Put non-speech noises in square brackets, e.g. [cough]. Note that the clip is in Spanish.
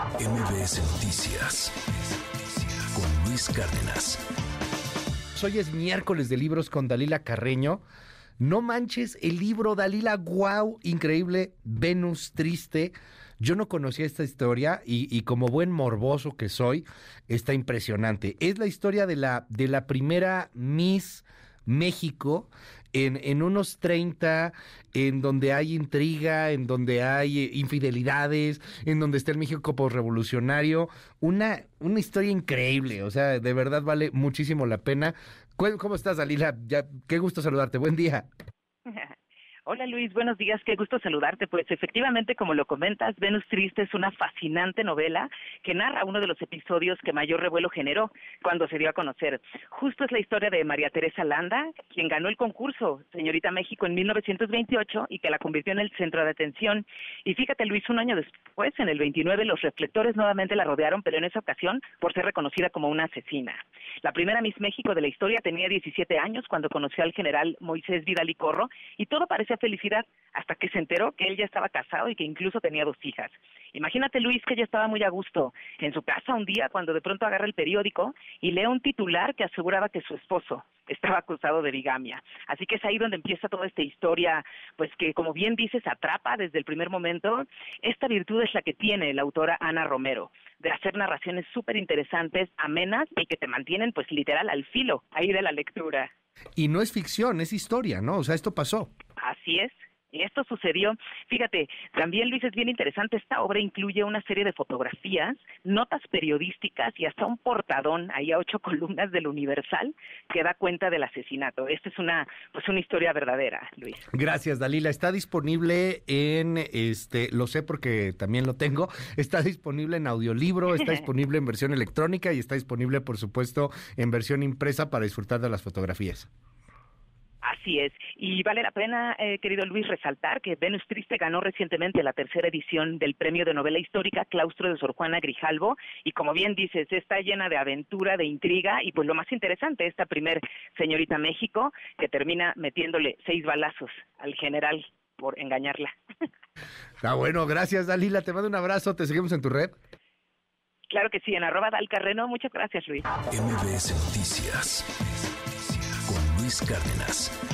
MBS Noticias con Luis Cárdenas. Hoy es miércoles de libros con Dalila Carreño. No manches el libro, Dalila, wow, increíble, Venus triste. Yo no conocía esta historia y, como buen morboso que soy, está impresionante. Es la historia de la, de la primera Miss México en, en, unos 30, en donde hay intriga, en donde hay eh, infidelidades, en donde está el México revolucionario, una, una historia increíble, o sea, de verdad vale muchísimo la pena. ¿Cómo estás, Dalila? Ya, qué gusto saludarte, buen día. [laughs] Hola Luis, buenos días, qué gusto saludarte. Pues efectivamente, como lo comentas, Venus Triste es una fascinante novela que narra uno de los episodios que mayor revuelo generó cuando se dio a conocer. Justo es la historia de María Teresa Landa, quien ganó el concurso Señorita México en 1928 y que la convirtió en el centro de atención. Y fíjate Luis, un año después, en el 29, los reflectores nuevamente la rodearon, pero en esa ocasión por ser reconocida como una asesina. La primera Miss México de la historia tenía 17 años cuando conoció al general Moisés Vidal y Corro y todo felicidad hasta que se enteró que él ya estaba casado y que incluso tenía dos hijas. Imagínate, Luis, que ella estaba muy a gusto en su casa un día cuando de pronto agarra el periódico y lee un titular que aseguraba que su esposo estaba acusado de bigamia. Así que es ahí donde empieza toda esta historia, pues que como bien dices, atrapa desde el primer momento. Esta virtud es la que tiene la autora Ana Romero, de hacer narraciones súper interesantes, amenas y que te mantienen pues literal al filo ahí de la lectura. Y no es ficción, es historia, ¿no? O sea, esto pasó. Así es. Y esto sucedió, fíjate, también Luis es bien interesante, esta obra incluye una serie de fotografías, notas periodísticas y hasta un portadón, ahí a ocho [laughs] columnas del Universal, que da cuenta del asesinato. Esta es una, pues una historia verdadera, Luis. Gracias, Dalila. Está disponible en, este, lo sé porque también lo tengo, está disponible en audiolibro, está [laughs] disponible en versión electrónica y está disponible, por supuesto, en versión impresa para disfrutar de las fotografías. Así es. Y vale la pena, eh, querido Luis, resaltar que Venus Triste ganó recientemente la tercera edición del Premio de Novela Histórica Claustro de Sor Juana Grijalvo. Y como bien dices, está llena de aventura, de intriga y pues lo más interesante, esta primer señorita México que termina metiéndole seis balazos al general por engañarla. [laughs] Está bueno, gracias Dalila, te mando un abrazo, te seguimos en tu red. Claro que sí, en arroba dalcarreno, muchas gracias Luis. MBS Noticias con Luis Cárdenas.